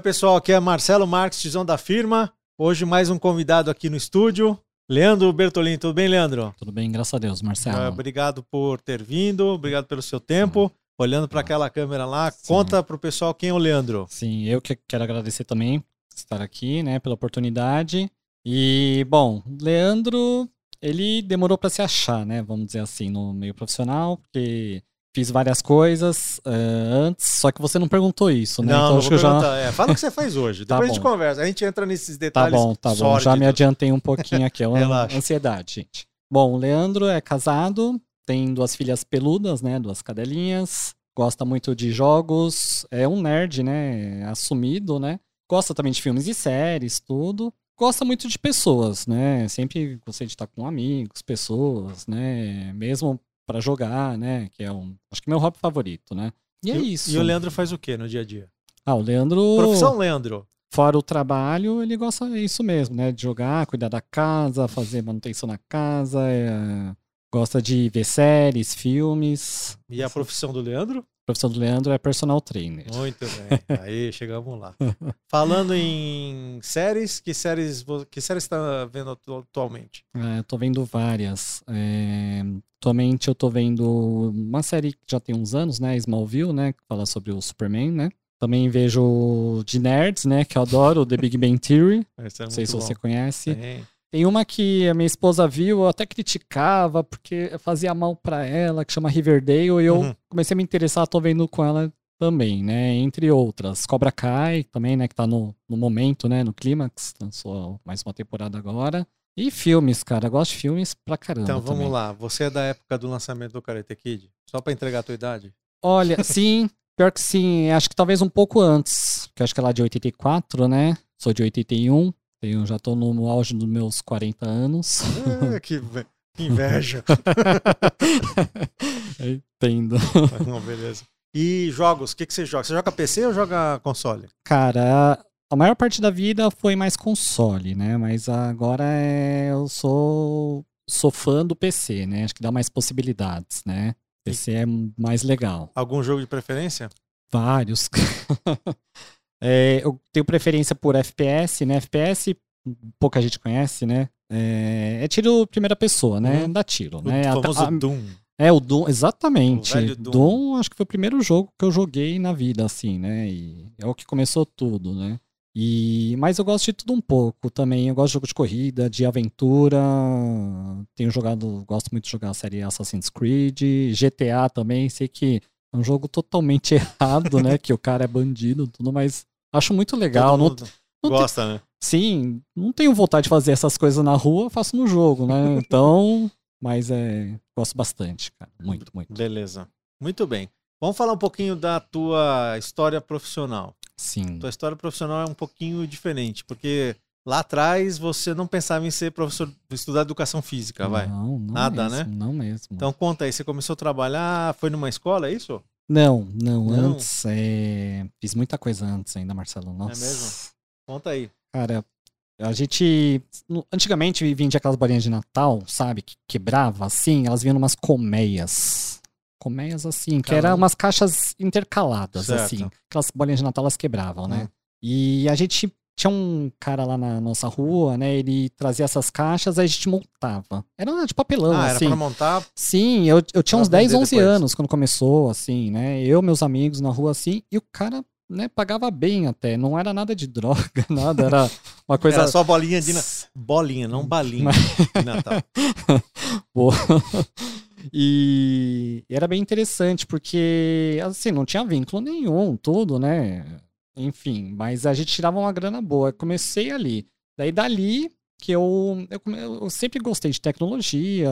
Oi, pessoal, aqui é Marcelo Marques, tizão da firma. Hoje mais um convidado aqui no estúdio, Leandro Bertolini. Tudo bem, Leandro? Tudo bem, graças a Deus, Marcelo. É, obrigado por ter vindo, obrigado pelo seu tempo. Olhando para aquela câmera lá, Sim. conta para o pessoal quem é o Leandro. Sim, eu que quero agradecer também por estar aqui, né, pela oportunidade. E, bom, Leandro, ele demorou para se achar, né, vamos dizer assim, no meio profissional, porque Fiz várias coisas uh, antes, só que você não perguntou isso, né? Não, então, não acho que eu já... É, fala o que você faz hoje, tá depois bom. a gente conversa. A gente entra nesses tá detalhes. Tá bom, tá bom. Já me adiantei um pouquinho aqui, é uma ansiedade, gente. Bom, o Leandro é casado, tem duas filhas peludas, né? Duas cadelinhas. Gosta muito de jogos, é um nerd, né? Assumido, né? Gosta também de filmes e séries, tudo. Gosta muito de pessoas, né? Sempre gostei de estar com amigos, pessoas, né? Mesmo para jogar, né? Que é um. Acho que meu hobby favorito, né? E, é e isso. E o Leandro faz o que no dia a dia? Ah, o Leandro. Profissão Leandro. Fora o trabalho, ele gosta isso mesmo, né? De jogar, cuidar da casa, fazer manutenção na casa, é... gosta de ver séries, filmes. E a profissão do Leandro? Profissão do Leandro é personal trainer. Muito bem. Aí, chegamos lá. Falando em séries, que séries que séries está vendo atualmente? É, eu tô vendo várias. É, Atualmente eu tô vendo uma série que já tem uns anos, né? Smallville, né? Que fala sobre o Superman, né? Também vejo de nerds, né? Que eu adoro, The Big Bang Theory. é Não sei se bom. você conhece. Tem. Tem uma que a minha esposa viu, eu até criticava, porque fazia mal para ela, que chama Riverdale, e eu uhum. comecei a me interessar, tô vendo com ela também, né? Entre outras. Cobra Kai também, né? Que tá no, no momento, né? No clímax, lançou mais uma temporada agora. E filmes, cara. Eu gosto de filmes pra caramba. Então vamos também. lá. Você é da época do lançamento do Karate Kid? Só pra entregar a tua idade? Olha, sim. Pior que sim. Acho que talvez um pouco antes. Que acho que é lá de 84, né? Sou de 81. Eu já tô no auge dos meus 40 anos. É, que, que inveja. Entendo. Não, beleza. E jogos, o que, que você joga? Você joga PC ou joga console? Cara, a maior parte da vida foi mais console, né? Mas agora é, eu sou, sou fã do PC, né? Acho que dá mais possibilidades, né? PC é mais legal. Algum jogo de preferência? Vários. é, eu tenho preferência por FPS, né? FPS, pouca gente conhece, né? É, é tiro primeira pessoa, né? Uhum. Dá tiro, o né? famoso a, Doom. É, o Doom, exatamente. O Doom. Doom, acho que foi o primeiro jogo que eu joguei na vida, assim, né? E é o que começou tudo, né? E, mas eu gosto de tudo um pouco também. Eu gosto de jogo de corrida, de aventura. Tenho jogado, gosto muito de jogar a série Assassin's Creed, GTA também. Sei que é um jogo totalmente errado, né? que o cara é bandido, tudo, mas acho muito legal. Não, não gosta, tem, né? Sim, não tenho vontade de fazer essas coisas na rua, faço no jogo, né? Então, mas é, gosto bastante, cara. Muito, muito. Beleza. Muito bem. Vamos falar um pouquinho da tua história profissional. Sim. Tua história profissional é um pouquinho diferente, porque lá atrás você não pensava em ser professor, estudar educação física, vai? Não, não Nada, mesmo, né? Não mesmo. Então conta aí, você começou a trabalhar, foi numa escola, é isso? Não, não, não. antes, é... fiz muita coisa antes ainda, Marcelo. Nossa. É mesmo? Conta aí. Cara, a gente. Antigamente vendia aquelas bolinhas de Natal, sabe? Que quebrava assim, elas vinham umas colmeias colmeias assim, que eram umas caixas intercaladas, certo. assim. Aquelas bolinhas de Natal elas quebravam, né? Hum. E a gente tinha um cara lá na nossa rua, né? Ele trazia essas caixas, aí a gente montava. Era de papelão, ah, assim. Era pra montar? Sim, eu, eu tinha uns 10, 11 depois. anos quando começou, assim, né? Eu, meus amigos na rua, assim, e o cara né, pagava bem até. Não era nada de droga, nada. Era uma coisa. Era só bolinha de. Bolinha, não balinha Mas... de Natal. Boa. E era bem interessante, porque, assim, não tinha vínculo nenhum, tudo, né? Enfim, mas a gente tirava uma grana boa. Comecei ali. Daí, dali, que eu, eu, eu sempre gostei de tecnologia,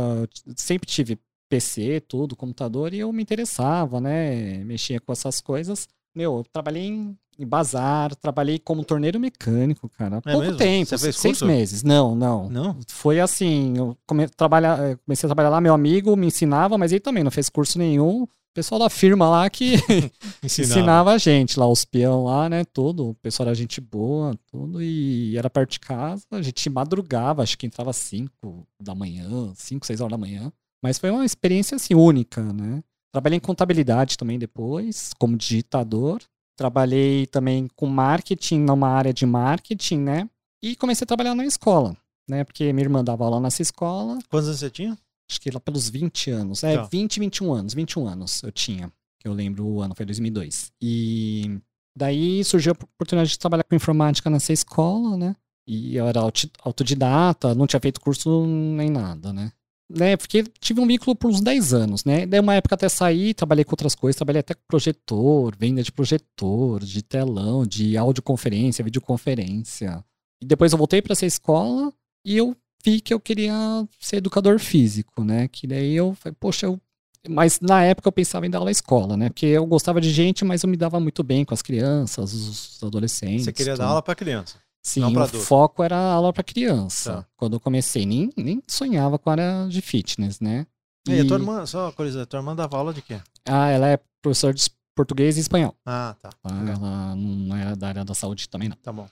sempre tive PC, tudo, computador, e eu me interessava, né? Mexia com essas coisas. Meu, eu trabalhei em em bazar, trabalhei como torneiro mecânico, cara. É Pouco mesmo? tempo, Você fez seis curso? meses. Não, não. Não? Foi assim, eu come, trabalhar, eh, comecei a trabalhar lá, meu amigo me ensinava, mas ele também não fez curso nenhum. O pessoal da firma lá que ensinava. ensinava. a gente lá, os peão lá, né, tudo. O pessoal era gente boa, tudo. E era perto de casa, a gente madrugava, acho que entrava 5 da manhã, 5, 6 horas da manhã. Mas foi uma experiência, assim, única, né? Trabalhei em contabilidade também depois, como digitador. trabalhei também com marketing, numa área de marketing, né? E comecei a trabalhar na escola, né? Porque minha irmã dava aula nessa escola. Quantos anos você tinha? Acho que lá pelos 20 anos. É, Tá. 20, 21 anos. 21 anos eu tinha. Que eu lembro o ano, foi 2002. E daí surgiu a oportunidade de trabalhar com informática nessa escola, né? E eu era autodidata, não tinha feito curso nem nada, né? né? Porque tive um vínculo por uns 10 anos, né? Daí uma época até saí, trabalhei com outras coisas, trabalhei até com projetor, venda de projetor, de telão, de audioconferência, videoconferência. E depois eu voltei para essa escola e eu vi que eu queria ser educador físico, né? Que daí eu falei, poxa, eu... Mas na época eu pensava em dar aula à escola, né? Porque eu gostava de gente, mas eu me dava muito bem com as crianças, os adolescentes. Você queria dar tudo. aula pra criança. Sim, o adulto. foco era aula para criança. Tá. Quando eu comecei, nem, nem sonhava com a área de fitness, né? E a tua irmã, só uma coisa, a tua irmã dava aula de quê? Ah, ela é professora de português e espanhol. Ah, tá. Legal. Ela não é da área da saúde também, não. Tá bom.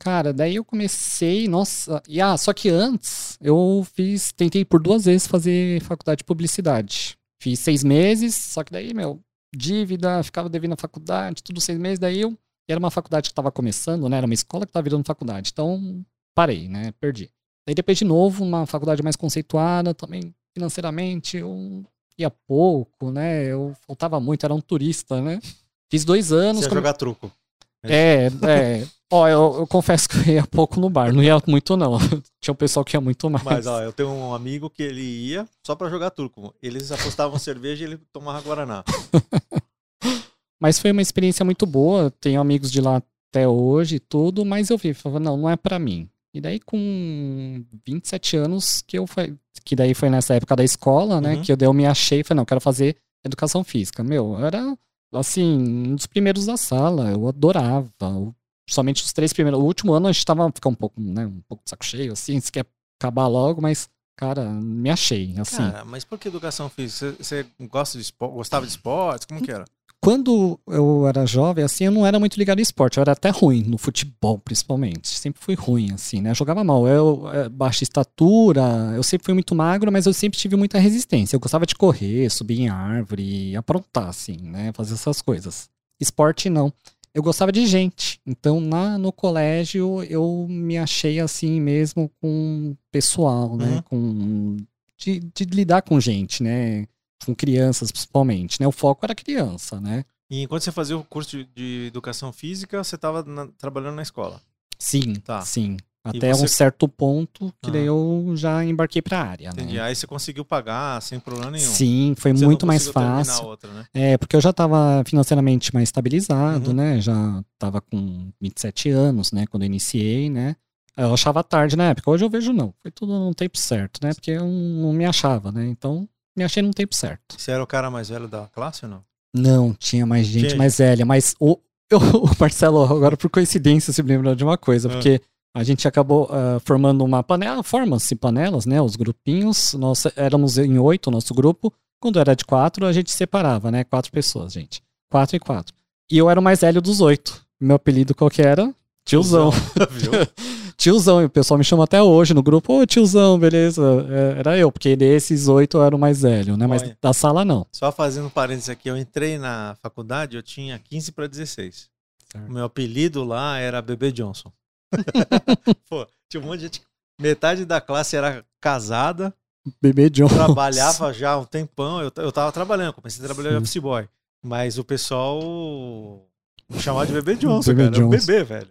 Cara, daí eu comecei, nossa, e ah, só que antes eu fiz, tentei por duas vezes fazer faculdade de publicidade. Fiz seis meses, só que daí, meu, dívida, ficava devendo a faculdade, tudo seis meses, daí eu, era uma faculdade que estava começando, né, era uma escola que estava virando faculdade, então parei, né, perdi. Daí depois de novo, uma faculdade mais conceituada, também financeiramente, eu ia pouco, né, eu faltava muito, era um turista, né. Fiz dois anos, Você ia jogar truco. é, é. Ó, eu, eu confesso que eu ia pouco no bar, não ia muito não. Tinha um pessoal que ia muito mais. Mas, ó, eu tenho um amigo que ele ia só pra jogar truco. Eles apostavam cerveja e ele tomava Guaraná. Mas foi uma experiência muito boa, tenho amigos de lá até hoje e tudo, mas eu vi, falava, não, não é pra mim. E daí com 27 anos que eu foi, que daí foi nessa época da escola, né, Uhum. que eu, daí eu me achei, falei, não, eu quero fazer educação física. Meu, eu era assim, um dos primeiros da sala, eu adorava. Eu- somente os três primeiros, o último ano a gente tava ficando um pouco, né, um pouco de saco cheio assim, se quer acabar logo, mas cara, me achei, assim. Cara, mas por que educação física? Você, gosta de esporte, gostava de esportes? Como que era? Quando eu era jovem, assim, eu não era muito ligado em esporte. Eu era até ruim, no futebol, principalmente. Sempre fui ruim, assim, né? Eu jogava mal. Eu, é, baixa estatura, eu sempre fui muito magro, mas eu sempre tive muita resistência. Eu gostava de correr, subir em árvore, aprontar, assim, né? Fazer essas coisas. Esporte, não. Eu gostava de gente. Então, na, no colégio, eu me achei assim mesmo com pessoal, né? Uhum. Com, de, de lidar com gente, né? Com crianças, principalmente, né? O foco era criança, né? E enquanto você fazia o curso de, de educação física, você estava trabalhando na escola. Sim, Tá. sim. Até você- um certo ponto que daí Ah. eu já embarquei pra área, Entendi. né? Aí você conseguiu pagar sem problema nenhum. Sim, foi Você muito mais fácil. a outra, né? É, porque eu já estava financeiramente mais estabilizado, Uhum. né? Já estava com 27 anos, né? Quando eu iniciei, né? Eu achava tarde na época. Hoje eu vejo não. Foi tudo num tempo certo, né? Porque eu não me achava, né? Então, me achei num tempo certo. Você era o cara mais velho da classe ou não? Não, tinha mais gente Tinha mais velha, mas o, eu- o Marcelo, agora por coincidência, se me lembrou de uma coisa, Ah. A gente acabou ah, formando uma panela, formam-se panelas, né? Os grupinhos, nós éramos em oito, nosso grupo. Quando era de quatro, a gente separava, né? Quatro pessoas, gente. Quatro e quatro. E eu era o mais velho dos oito. Meu apelido qual que era? Tiozão. Tiozão. E o pessoal me chama até hoje no grupo. Ô, tiozão, beleza? É, era eu, porque desses oito eu era o mais velho, né? Mas Olha. da sala não. Só fazendo um parênteses aqui, eu entrei na faculdade, eu tinha 15 para 16. Certo. O meu apelido lá era Bebê Johnson. Pô, tinha um monte de gente. Metade da classe era casada, Bebê John. trabalhava já um tempão. Eu, eu tava trabalhando, comecei a trabalhar de office boy. Mas o pessoal me chamava de Bebê Johnson, Bebê cara. Era um bebê, velho.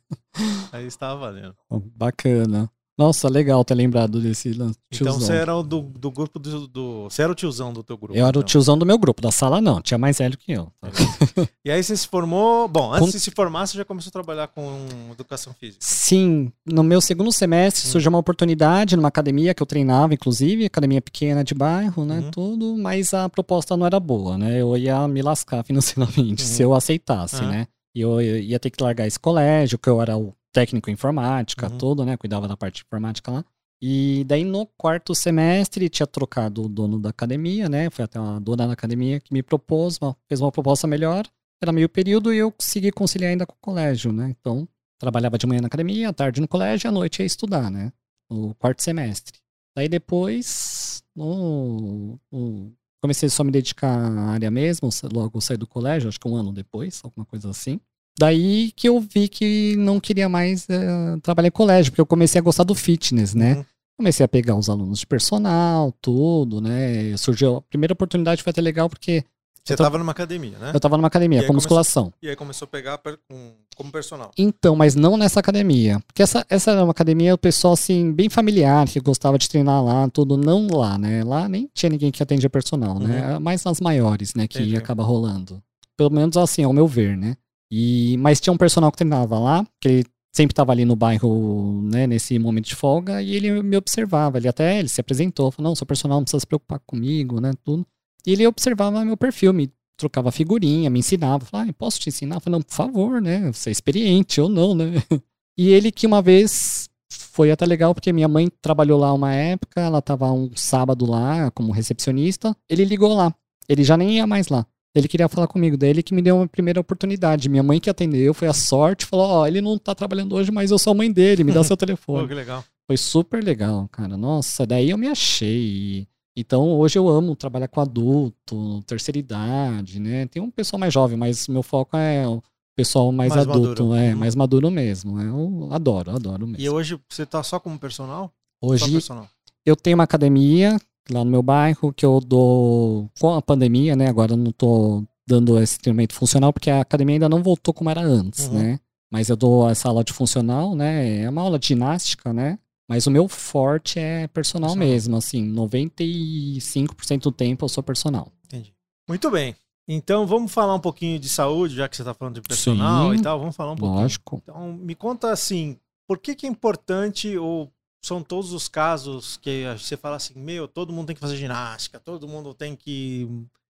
Aí estava valendo. Bacana. Nossa, legal ter lembrado desse lance. Então você era o do, do grupo do, do- Você era o tiozão do teu grupo. Eu era o então. tiozão do meu grupo, da sala não, tinha mais velho que eu. E aí você se formou. Bom, antes Com- de se formar, você já começou a trabalhar com educação física. Sim, no meu segundo Hum. semestre surgiu uma oportunidade numa academia que eu treinava, inclusive, academia pequena de bairro, né, Uhum. tudo, mas a proposta não era boa, né, eu ia me lascar financeiramente Uhum. se eu aceitasse, Uhum. né, e eu eu ia ter que largar esse colégio, que eu era o técnico em informática, Uhum. tudo, né, cuidava da parte de informática lá. E daí no quarto semestre tinha trocado o dono da academia, né? Foi até uma dona da academia que me propôs, uma- fez uma proposta melhor. Era meio período e eu consegui conciliar ainda com o colégio, né? Então, trabalhava de manhã na academia, à tarde no colégio e à noite ia estudar, né? No quarto semestre. Daí depois, no, no comecei só a me dedicar à área mesmo, logo saí do colégio, acho que um ano depois, alguma coisa assim. Daí que eu vi que não queria mais é, trabalhar em colégio, porque eu comecei a gostar do fitness, né? Uhum. Comecei a pegar os alunos de personal, tudo, né? Surgiu. A primeira oportunidade foi até legal porque. Você estava numa academia, né? Eu estava numa academia, com musculação. E aí começou a pegar per, com, como personal. Então, mas não nessa academia. Porque essa, essa era uma academia, o pessoal, assim, bem familiar, que gostava de treinar lá, tudo, não lá, né? Lá nem tinha ninguém que atendia personal, né? uhum. né? Mais nas maiores, né? Que Entendi. acaba rolando. Pelo menos assim, ao meu ver, né? E, mas tinha um personal que treinava lá, que ele sempre estava ali no bairro, né, nesse momento de folga, e ele me observava. Ele até ele se apresentou, falou: Não, seu personal não precisa se preocupar comigo, né, tudo. E ele observava meu perfil, me trocava figurinha, me ensinava. Falava: ah, Posso te ensinar? Eu falei: Não, por favor, né, você é experiente ou não, né. E ele que uma vez foi até legal, porque minha mãe trabalhou lá uma época, ela estava um sábado lá como recepcionista, ele ligou lá. Ele já nem ia mais lá. Ele queria falar comigo, daí ele que me deu uma primeira oportunidade. Minha mãe que atendeu, foi a sorte, falou: Ó, oh, ele não tá trabalhando hoje, mas eu sou a mãe dele, me dá seu telefone. Pô, que legal. Foi super legal, cara. Nossa, daí eu me achei. Então hoje eu amo trabalhar com adulto, terceira idade, né? Tem um pessoal mais jovem, mas meu foco é o pessoal mais, mais adulto, maduro. é, uhum. mais maduro mesmo. Eu adoro, adoro mesmo. E hoje você tá só como personal? Hoje personal. eu tenho uma academia lá no meu bairro, que eu dou com a pandemia, né? Agora eu não tô dando esse treinamento funcional, porque a academia ainda não voltou como era antes, uhum. né? Mas eu dou essa aula de funcional, né? É uma aula de ginástica, né? Mas o meu forte é personal, personal. mesmo, assim, 95% do tempo eu sou personal. Entendi. Muito bem. Então vamos falar um pouquinho de saúde, já que você está falando de personal Sim, e tal, vamos falar um pouquinho. Lógico. Então me conta assim, por que, que é importante ou são todos os casos que você fala assim, meu, todo mundo tem que fazer ginástica, todo mundo tem que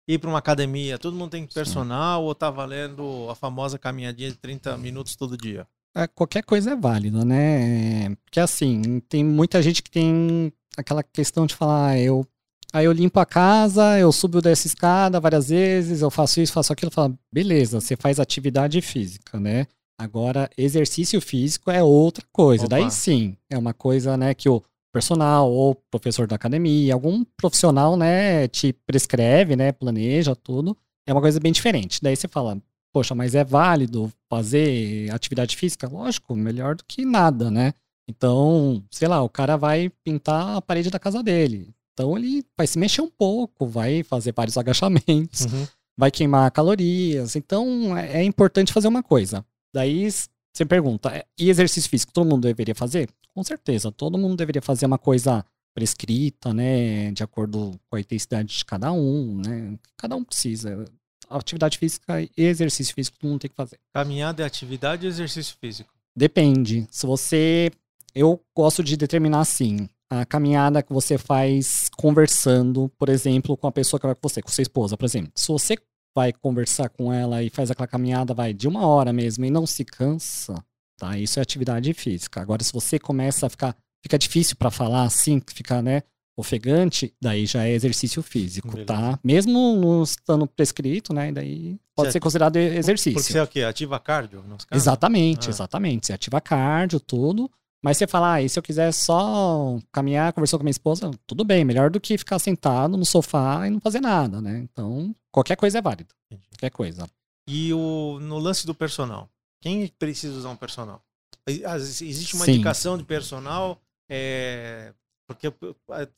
ir para uma academia, todo mundo tem que personal Sim. ou tá valendo a famosa caminhadinha de 30 minutos todo dia? É, qualquer coisa é válida, né? Porque assim, tem muita gente que tem aquela questão de falar, ah, eu aí eu limpo a casa, eu subo dessa escada várias vezes, eu faço isso, faço aquilo, fala, beleza, você faz atividade física, né? Agora, exercício físico é outra coisa. Opa. Daí sim, é uma coisa, né, que o personal ou professor da academia, algum profissional, né, te prescreve, né, planeja tudo. É uma coisa bem diferente. Daí você fala, poxa, mas é válido fazer atividade física? Lógico, melhor do que nada, né? Então, sei lá, o cara vai pintar a parede da casa dele. Então ele vai se mexer um pouco, vai fazer vários agachamentos, uhum. vai queimar calorias. Então é, é importante fazer uma coisa. Daí você pergunta, é, e exercício físico todo mundo deveria fazer? Com certeza, todo mundo deveria fazer uma coisa prescrita, né, de acordo com a intensidade de cada um, né? Cada um precisa. Atividade física e exercício físico todo mundo tem que fazer. Caminhada é atividade ou exercício físico? Depende. Se você eu gosto de determinar assim, a caminhada que você faz conversando, por exemplo, com a pessoa que vai com você, com sua esposa, por exemplo. Se você vai conversar com ela e faz aquela caminhada, vai de uma hora mesmo e não se cansa, tá? Isso é atividade física. Agora, se você começa a ficar, fica difícil para falar assim, fica, né, ofegante, daí já é exercício físico, Beleza. tá? Mesmo não estando prescrito, né, daí pode ser considerado exercício. Porque você é o quê? Ativa cardio? Exatamente, ah. exatamente. Você ativa cardio, tudo. Mas você fala, ah, e se eu quiser só caminhar, conversar com minha esposa, tudo bem, melhor do que ficar sentado no sofá e não fazer nada, né? Então, qualquer coisa é válida. Qualquer coisa. E o, no lance do personal? Quem precisa usar um personal? Existe uma Sim. indicação de personal? É, porque eu,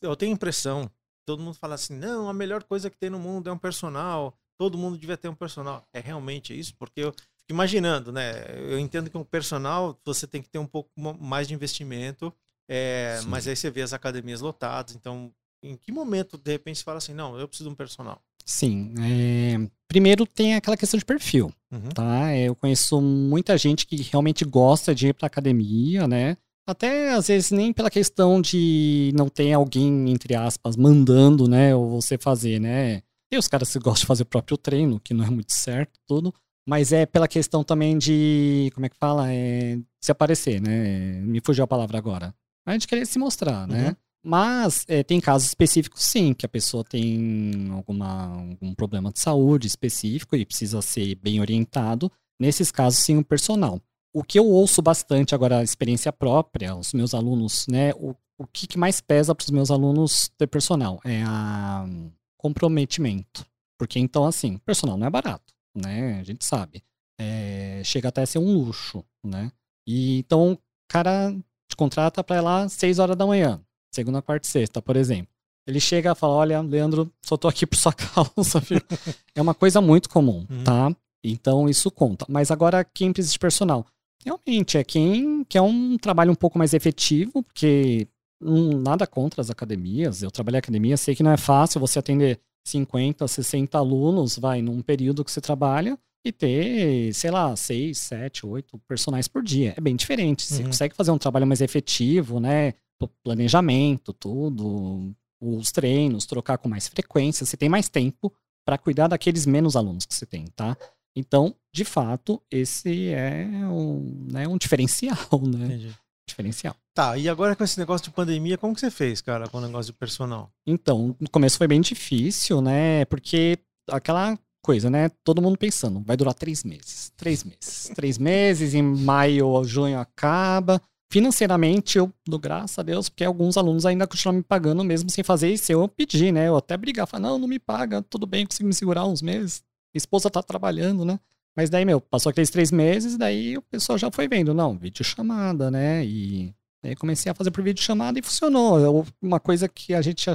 eu tenho impressão, todo mundo fala assim, não, a melhor coisa que tem no mundo é um personal, todo mundo devia ter um personal. É realmente isso? Porque eu, imaginando, né? Eu entendo que um personal você tem que ter um pouco mais de investimento, é, mas aí você vê as academias lotadas. Então, em que momento de repente você fala assim, não, eu preciso de um personal? Sim. É... Primeiro tem aquela questão de perfil, uhum. tá? Eu conheço muita gente que realmente gosta de ir para academia, né? Até às vezes nem pela questão de não ter alguém, entre aspas, mandando, né, ou você fazer, né? E os caras que gostam de fazer o próprio treino, que não é muito certo, tudo. Mas é pela questão também de. Como é que fala? É, se aparecer, né? Me fugiu a palavra agora. A gente querer se mostrar, né? Uhum. Mas é, tem casos específicos, sim, que a pessoa tem alguma, algum problema de saúde específico e precisa ser bem orientado. Nesses casos, sim, o personal. O que eu ouço bastante agora, a experiência própria, os meus alunos, né? O, o que, que mais pesa para os meus alunos ter personal? É a comprometimento. Porque então, assim, personal não é barato, né? A gente sabe. É, chega até a ser um luxo, né? E então o cara te contrata para ir lá 6 horas da manhã, segunda, quarta e sexta, por exemplo. Ele chega e fala: Olha, Leandro, só tô aqui por sua causa. Viu? é uma coisa muito comum, uhum. tá? Então isso conta. Mas agora, quem precisa de personal? Realmente, é quem quer um trabalho um pouco mais efetivo, porque hum, nada contra as academias. Eu trabalhei em academia, sei que não é fácil você atender 50, 60 alunos, vai, num período que você trabalha, e ter, sei lá, 6, 7, 8 personagens por dia. É bem diferente. Você uhum. consegue fazer um trabalho mais efetivo, né? Planejamento, tudo, os treinos, trocar com mais frequência. Você tem mais tempo para cuidar daqueles menos alunos que você tem, tá? Então, de fato, esse é um, né, um diferencial, né? Entendi. Diferencial. Tá, e agora com esse negócio de pandemia, como que você fez, cara, com o negócio de personal? Então, no começo foi bem difícil, né? Porque aquela coisa, né? Todo mundo pensando, vai durar três meses. Três meses. três meses, em maio ou junho acaba. Financeiramente, eu dou graças a Deus, porque alguns alunos ainda continuam me pagando mesmo sem fazer isso. Eu pedi, né? Eu até brigar, falar, não, não me paga, tudo bem, consigo me segurar uns meses. Minha esposa tá trabalhando, né? Mas daí, meu, passou aqueles três meses, daí o pessoal já foi vendo, não, vídeo chamada, né? E aí comecei a fazer por vídeo chamada e funcionou. Uma coisa que a gente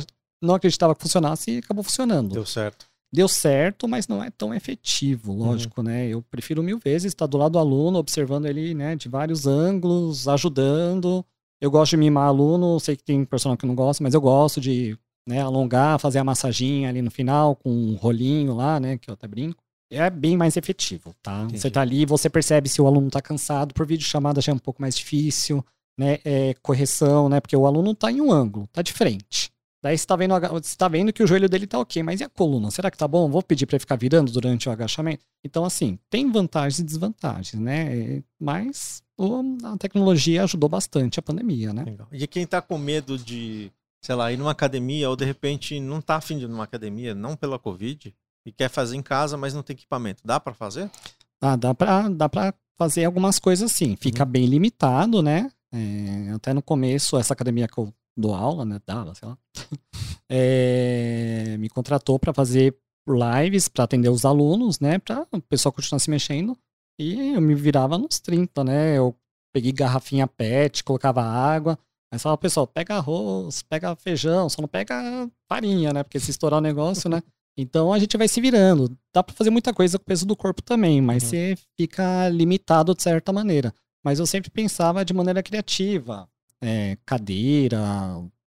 não acreditava que funcionasse e acabou funcionando. Deu certo. Deu certo, mas não é tão efetivo, uhum. lógico, uhum. né? Eu prefiro mil vezes estar do lado do aluno, observando ele, né, de vários ângulos, ajudando. Eu gosto de mimar aluno, sei que tem personal que não gosta, mas eu gosto de né, alongar, fazer a massaginha ali no final com um rolinho lá, né, que eu até brinco. É bem mais efetivo, tá? Entendi. Você tá ali, você percebe se o aluno tá cansado, por vídeo chamada já é um pouco mais difícil, né, é, correção, né, porque o aluno tá em um ângulo, tá de frente. Daí você tá vendo, você tá vendo que o joelho dele tá ok, mas e a coluna? Será que tá bom? Vou pedir para ficar virando durante o agachamento? Então, assim, tem vantagens e desvantagens, né? Mas a tecnologia ajudou bastante a pandemia, né? Legal. E quem tá com medo de sei lá, ir numa academia ou de repente não tá afim de ir numa academia, não pela Covid, e quer fazer em casa, mas não tem equipamento. Dá para fazer? Ah, dá para dá pra fazer algumas coisas sim. Fica uhum. bem limitado, né? É, até no começo, essa academia que eu dou aula, né? Dava, sei lá. É, me contratou para fazer lives, para atender os alunos, né? Para o pessoal continuar se mexendo. E eu me virava nos 30, né? Eu peguei garrafinha PET, colocava água. Aí fala, pessoal, pega arroz, pega feijão, só não pega farinha, né? Porque se estourar o negócio, né? Então a gente vai se virando. Dá para fazer muita coisa com o peso do corpo também, mas uhum. você fica limitado de certa maneira. Mas eu sempre pensava de maneira criativa. É, cadeira,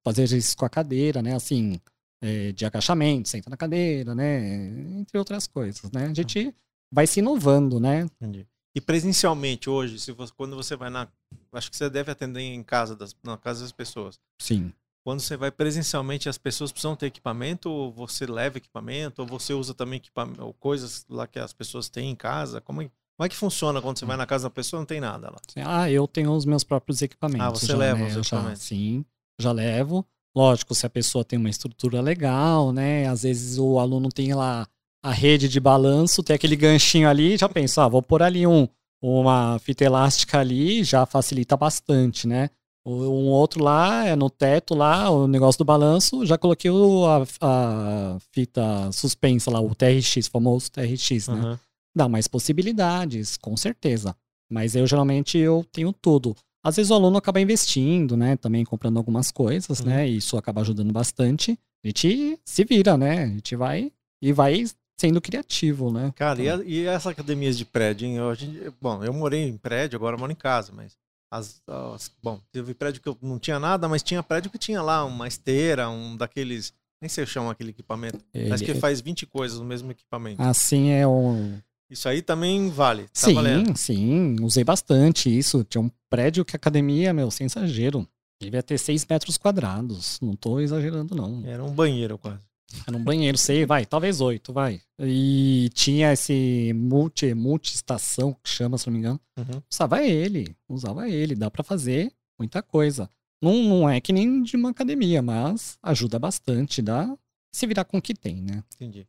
fazer exercício com a cadeira, né? Assim, é, de agachamento, senta na cadeira, né? Entre outras coisas, né? A gente vai se inovando, né? Entendi. E presencialmente hoje, se você, quando você vai na. Acho que você deve atender em casa, das, na casa das pessoas. Sim. Quando você vai presencialmente, as pessoas precisam ter equipamento, ou você leva equipamento, ou você usa também equipamento, ou coisas lá que as pessoas têm em casa? Como é, como é que funciona quando você vai na casa da pessoa não tem nada lá? Ah, eu tenho os meus próprios equipamentos. Ah, você leva né? os equipamentos? Já, sim, já levo. Lógico, se a pessoa tem uma estrutura legal, né? Às vezes o aluno tem lá a rede de balanço, tem aquele ganchinho ali, já pensa, ah, vou pôr ali um, uma fita elástica ali, já facilita bastante, né? Um outro lá, é no teto lá, o negócio do balanço, já coloquei o, a, a, fita suspensa lá, o TRX, famoso TRX, né? Uhum. Dá mais possibilidades, com certeza. Mas eu geralmente eu tenho tudo. Às vezes o aluno acaba investindo, né? Também comprando algumas coisas, né? uhum. né? E isso acaba ajudando bastante. A gente se vira, né? A gente vai e vai sendo criativo, né? Cara, então... e, a, e essas academias de prédio, hein? Eu, gente, bom, eu morei em prédio, agora moro em casa, mas as, as, bom, teve prédio que eu não tinha nada, mas tinha prédio que tinha lá uma esteira, um daqueles, nem sei se chama aquele equipamento, Ele... mas que faz 20 coisas no mesmo equipamento. Assim é um isso aí também vale. Tá sim, valendo. sim, usei bastante isso. Tinha um prédio que a academia, meu, sem exagero. Devia ter 6 metros quadrados. Não tô exagerando, não. Era um banheiro quase. Era um banheiro, sei, vai, talvez oito, vai. E tinha esse multi, multi-estação, que chama, se não me engano. Uhum. Usava ele, usava ele, dá para fazer muita coisa. Não, não é que nem de uma academia, mas ajuda bastante, dá se virar com o que tem, né? Entendi.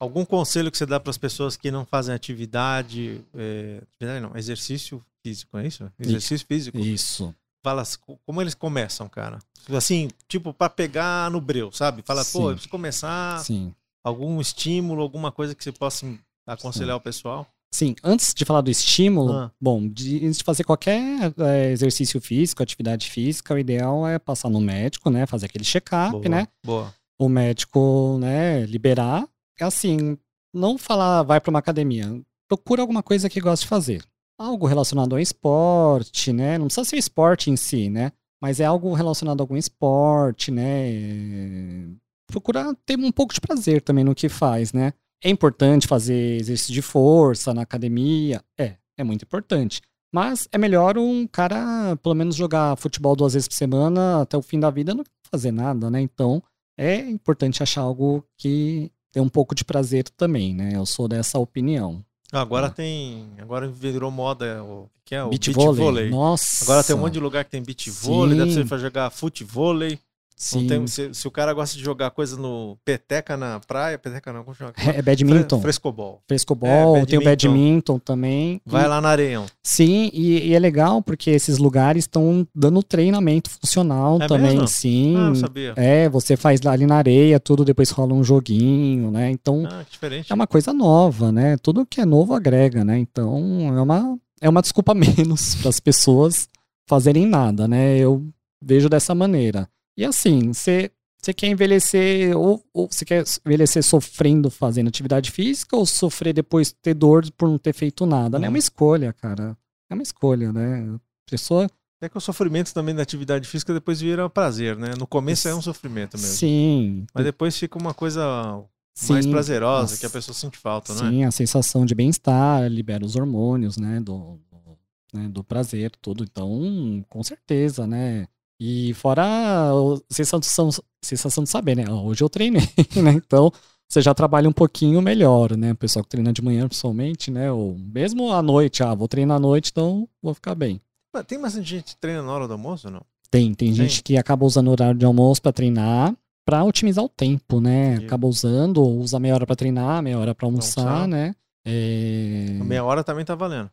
Algum conselho que você dá para as pessoas que não fazem atividade, é, não, exercício físico, é isso? Exercício isso. físico? Isso fala como eles começam, cara? Assim, tipo, para pegar no breu, sabe? Fala, Sim. pô, eu preciso começar. Sim. algum estímulo, alguma coisa que você possa aconselhar Sim. o pessoal? Sim, antes de falar do estímulo, ah. bom, de, antes de fazer qualquer é, exercício físico, atividade física, o ideal é passar no médico, né? Fazer aquele check-up, né? Boa. O médico, né, liberar. Assim, não falar vai para uma academia. Procura alguma coisa que goste de fazer. Algo relacionado ao esporte, né? Não precisa ser esporte em si, né? Mas é algo relacionado a algum esporte, né? Procura ter um pouco de prazer também no que faz, né? É importante fazer exercício de força na academia? É, é muito importante. Mas é melhor um cara, pelo menos, jogar futebol duas vezes por semana até o fim da vida não fazer nada, né? Então, é importante achar algo que dê um pouco de prazer também, né? Eu sou dessa opinião. Agora né? tem. Agora virou moda o que é o beach, beach vôlei. vôlei. Nossa. Agora tem um monte de lugar que tem beach vôlei, dá pra você jogar futevôlei. Sim. Tem, se, se, o cara gosta de jogar coisa no peteca na praia, peteca não, como chama? É, é badminton. Frescobol. Frescobol, é, tem o badminton também. Vai e, lá na areião. Sim, e, e, é legal porque esses lugares estão dando treinamento funcional é também, mesmo? sim. Ah, sabia. É, você faz lá ali na areia, tudo, depois rola um joguinho, né? Então, ah, é uma coisa nova, né? Tudo que é novo agrega, né? Então, é uma, é uma desculpa menos para as pessoas fazerem nada, né? Eu vejo dessa maneira. E assim, você você quer envelhecer ou, ou, você quer envelhecer sofrendo fazendo atividade física ou sofrer depois ter dor por não ter feito nada? Né? É uma uhum. escolha, cara. É uma escolha, né? A pessoa. É que o sofrimento também da atividade física depois vira prazer, né? No começo é um sofrimento mesmo. Sim. Mas depois fica uma coisa Sim, mais prazerosa, que a pessoa sente falta, né? Sim, a sensação de bem-estar, libera os hormônios, né? Do, do, né? do prazer, tudo. Então, com certeza, né? E fora a sensação, sensação de saber, né? Hoje eu treinei, né? Então, você já trabalha um pouquinho melhor, né? O pessoal que treina de manhã, pessoalmente, né? Ou mesmo à noite, ah, vou treinar à noite, então vou ficar bem. Tem bastante gente que treina na hora do almoço ou não? Tem, tem, tem. gente que acaba usando o horário de almoço para treinar, para otimizar o tempo, né? E... Acaba usando, usa meia hora para treinar, meia hora para almoçar, almoçar, né? É... Meia hora também tá valendo.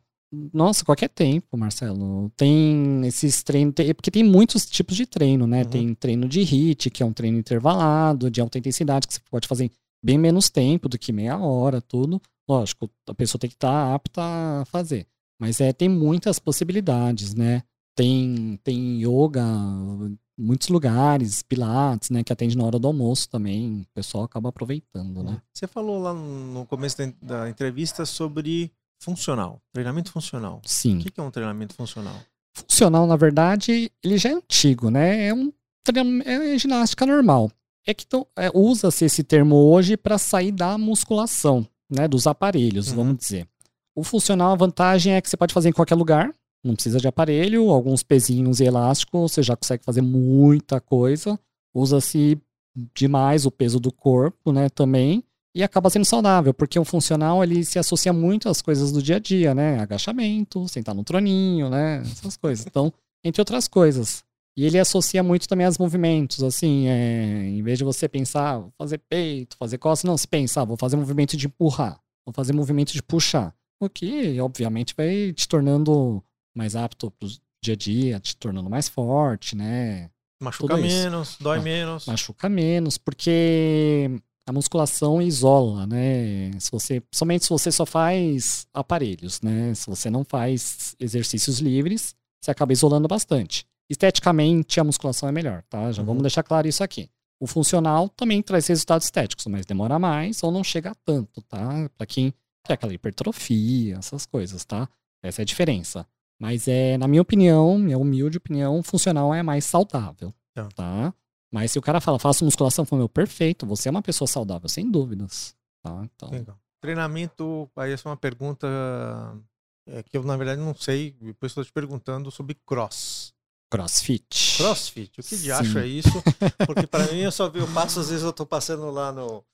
Nossa, qualquer tempo, Marcelo. Tem esses treinos, tem, porque tem muitos tipos de treino, né? Uhum. Tem treino de HIIT, que é um treino intervalado, de alta intensidade, que você pode fazer bem menos tempo do que meia hora, tudo. Lógico, a pessoa tem que estar tá apta a fazer. Mas é, tem muitas possibilidades, né? Tem, tem yoga, muitos lugares, pilates, né? Que atende na hora do almoço também. O pessoal acaba aproveitando, né? Você falou lá no começo da entrevista sobre funcional, treinamento funcional. Sim. O que é um treinamento funcional? Funcional, na verdade, ele já é antigo, né? É um é ginástica normal. É que é, usa-se esse termo hoje para sair da musculação, né? Dos aparelhos, uhum. vamos dizer. O funcional, a vantagem é que você pode fazer em qualquer lugar, não precisa de aparelho, alguns pezinhos e elástico, você já consegue fazer muita coisa. Usa-se demais o peso do corpo, né? Também e acaba sendo saudável, porque o funcional ele se associa muito às coisas do dia a dia, né? Agachamento, sentar no troninho, né? Essas coisas. Então, entre outras coisas. E ele associa muito também aos movimentos, assim, é, em vez de você pensar, vou fazer peito, fazer costas, não, se pensar, ah, vou fazer movimento de empurrar, vou fazer movimento de puxar. O que, obviamente, vai te tornando mais apto pro dia a dia, te tornando mais forte, né? Machuca menos, dói menos. Machuca menos, porque a musculação isola, né? Se você, somente se você só faz aparelhos, né? Se você não faz exercícios livres, você acaba isolando bastante. Esteticamente, a musculação é melhor, tá? Já uhum. vamos deixar claro isso aqui. O funcional também traz resultados estéticos, mas demora mais ou não chega tanto, tá? Para quem quer aquela hipertrofia, essas coisas, tá? Essa é a diferença. Mas é, na minha opinião, minha humilde opinião, funcional é mais saudável, tá? tá? Mas se o cara fala, faço musculação, foi meu perfeito, você é uma pessoa saudável, sem dúvidas. Tá? Então... Legal. Treinamento, aí essa é uma pergunta é, que eu, na verdade, não sei, depois estou te perguntando sobre cross. Crossfit. Crossfit, o que de acho é isso? Porque para mim eu só vi, eu passo, às vezes eu tô passando lá no,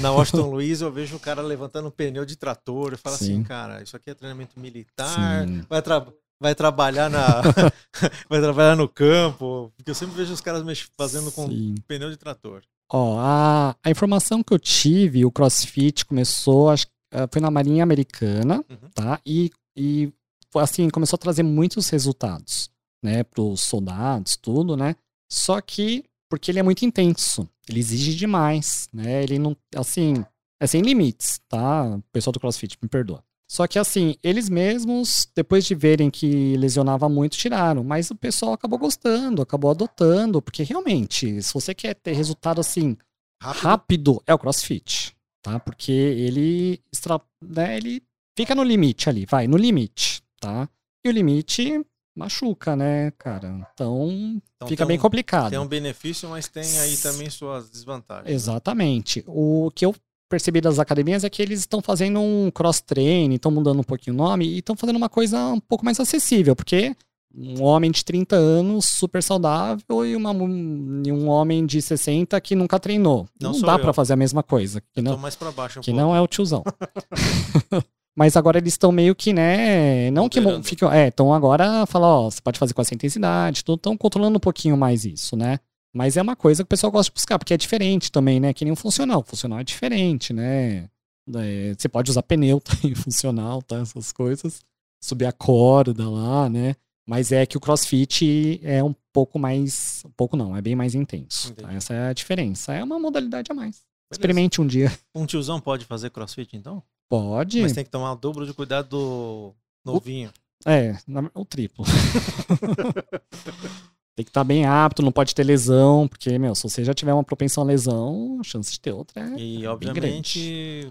na Washington Luiz, eu vejo o cara levantando um pneu de trator, eu falo assim, Sim. assim, cara, isso aqui é treinamento militar, Sim. vai, tra vai trabalhar na vai trabalhar no campo, porque eu sempre vejo os caras fazendo com Sim. pneu de trator. Ó, a, a informação que eu tive, o CrossFit começou, acho, eh, foi na Marinha Americana, uhum. tá? E, e assim começou a trazer muitos resultados, né, para os soldados, tudo, né? Só que porque ele é muito intenso, Ele exige demais, né? Ele não, assim, é sem limites, tá? O pessoal do CrossFit, me perdoa. Só que assim, eles mesmos, depois de verem que lesionava muito, tiraram. Mas o pessoal acabou gostando, acabou adotando, porque realmente, se você quer ter resultado assim rápido, rápido é o CrossFit, tá? Porque ele, né, ele fica no limite ali, vai, no limite, tá? E o limite machuca, né, cara? Então, então fica bem complicado. Tem um benefício, mas tem aí também suas desvantagens. Né? Exatamente. Né? O que eu percebi das academias é que eles estão fazendo um cross-train, estão mudando um pouquinho o nome e estão fazendo uma coisa um pouco mais acessível, porque um homem de 30 anos super saudável e, uma, um homem de 60 que nunca treinou. Não, não dá para fazer a mesma coisa. Que não, mais para baixo um Que pouco. não é o tiozão. Mas agora eles estão meio que, né? Não que ficam. É, então agora fala, ó, você pode fazer com essa intensidade, estão controlando um pouquinho mais isso, né? Mas é uma coisa que o pessoal gosta de buscar, porque é diferente também, né? Que nem um funcional. O funcional é diferente, né? É, você pode usar pneu também, funcional, tá? Essas coisas. Subir a corda lá, né? Mas é que o crossfit é um pouco mais. Um pouco não, é bem mais intenso. Tá? Essa é a diferença. É uma modalidade a mais. Beleza. Experimente um dia. Um tiozão pode fazer crossfit, então? Pode. Mas tem que tomar o dobro de cuidado do novinho. O... É, o triplo. tem que estar tá bem apto, não pode ter lesão, porque, meu, se você já tiver uma propensão à lesão, a chance de ter outra é. E, obviamente,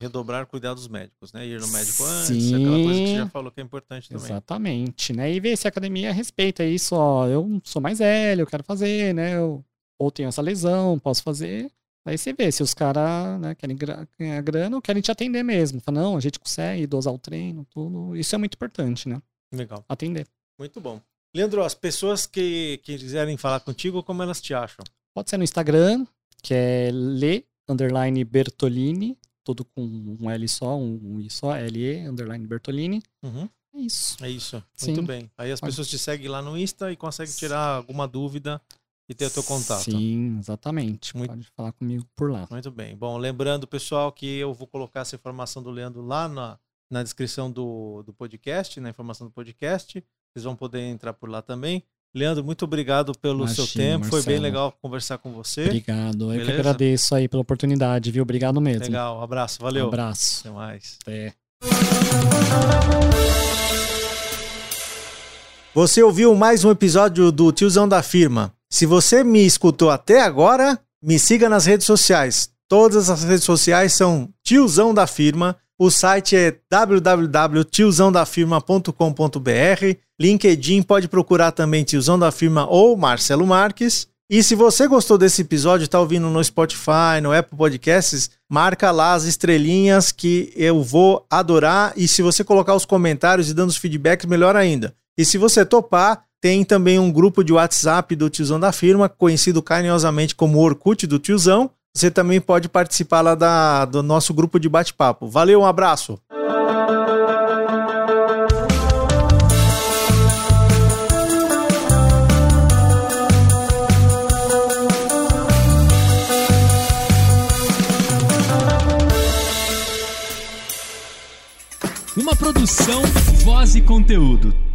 redobrar cuidados médicos, né? Ir no médico antes, Sim. aquela coisa que você já falou que é importante também. Exatamente, né? E ver se a academia respeita isso, ó. Eu sou mais velho, eu quero fazer, né? Eu, ou tenho essa lesão, posso fazer. Aí você vê se os caras né, querem ganhar grana ou querem te atender mesmo. Fala, não, a gente consegue dosar o treino, tudo. Isso é muito importante, né? Legal. Atender. Muito bom. Leandro, as pessoas que, que quiserem falar contigo, como elas te acham? Pode ser no Instagram, que é le underline Bertolini, tudo com um L só, um I só, L-E underline Bertolini. Uhum. É isso. É isso. Sim. Muito bem. Aí as pessoas te seguem lá no Insta e conseguem tirar alguma dúvida e ter o teu contato. Sim, exatamente. Muito... Pode falar comigo por lá. Muito bem. Bom, lembrando, pessoal, que eu vou colocar essa informação do Leandro lá na, na descrição do, do podcast, na informação do podcast. Vocês vão poder entrar por lá também. Leandro, muito obrigado pelo Imagina, seu tempo. Marcelo. Foi bem legal conversar com você. Obrigado. Beleza? Eu que agradeço aí pela oportunidade, viu? Obrigado mesmo. Legal. Um abraço. Valeu. Um abraço. Até mais. Até. Você ouviu mais um episódio do Tiozão da Firma. Se você me escutou até agora, me siga nas redes sociais. Todas as redes sociais são Tiozão da Firma. O site é www.tiozãodafirma.com.br. LinkedIn pode procurar também Tiozão da Firma ou Marcelo Marques. E se você gostou desse episódio, está ouvindo no Spotify, no Apple Podcasts, marca lá as estrelinhas que eu vou adorar. E se você colocar os comentários e dando os feedbacks, melhor ainda. E se você topar, tem também um grupo de WhatsApp do Tiozão da Firma, conhecido carinhosamente como Orkut do Tiozão. Você também pode participar lá da, do nosso grupo de bate-papo. Valeu, um abraço! Uma produção, voz e conteúdo.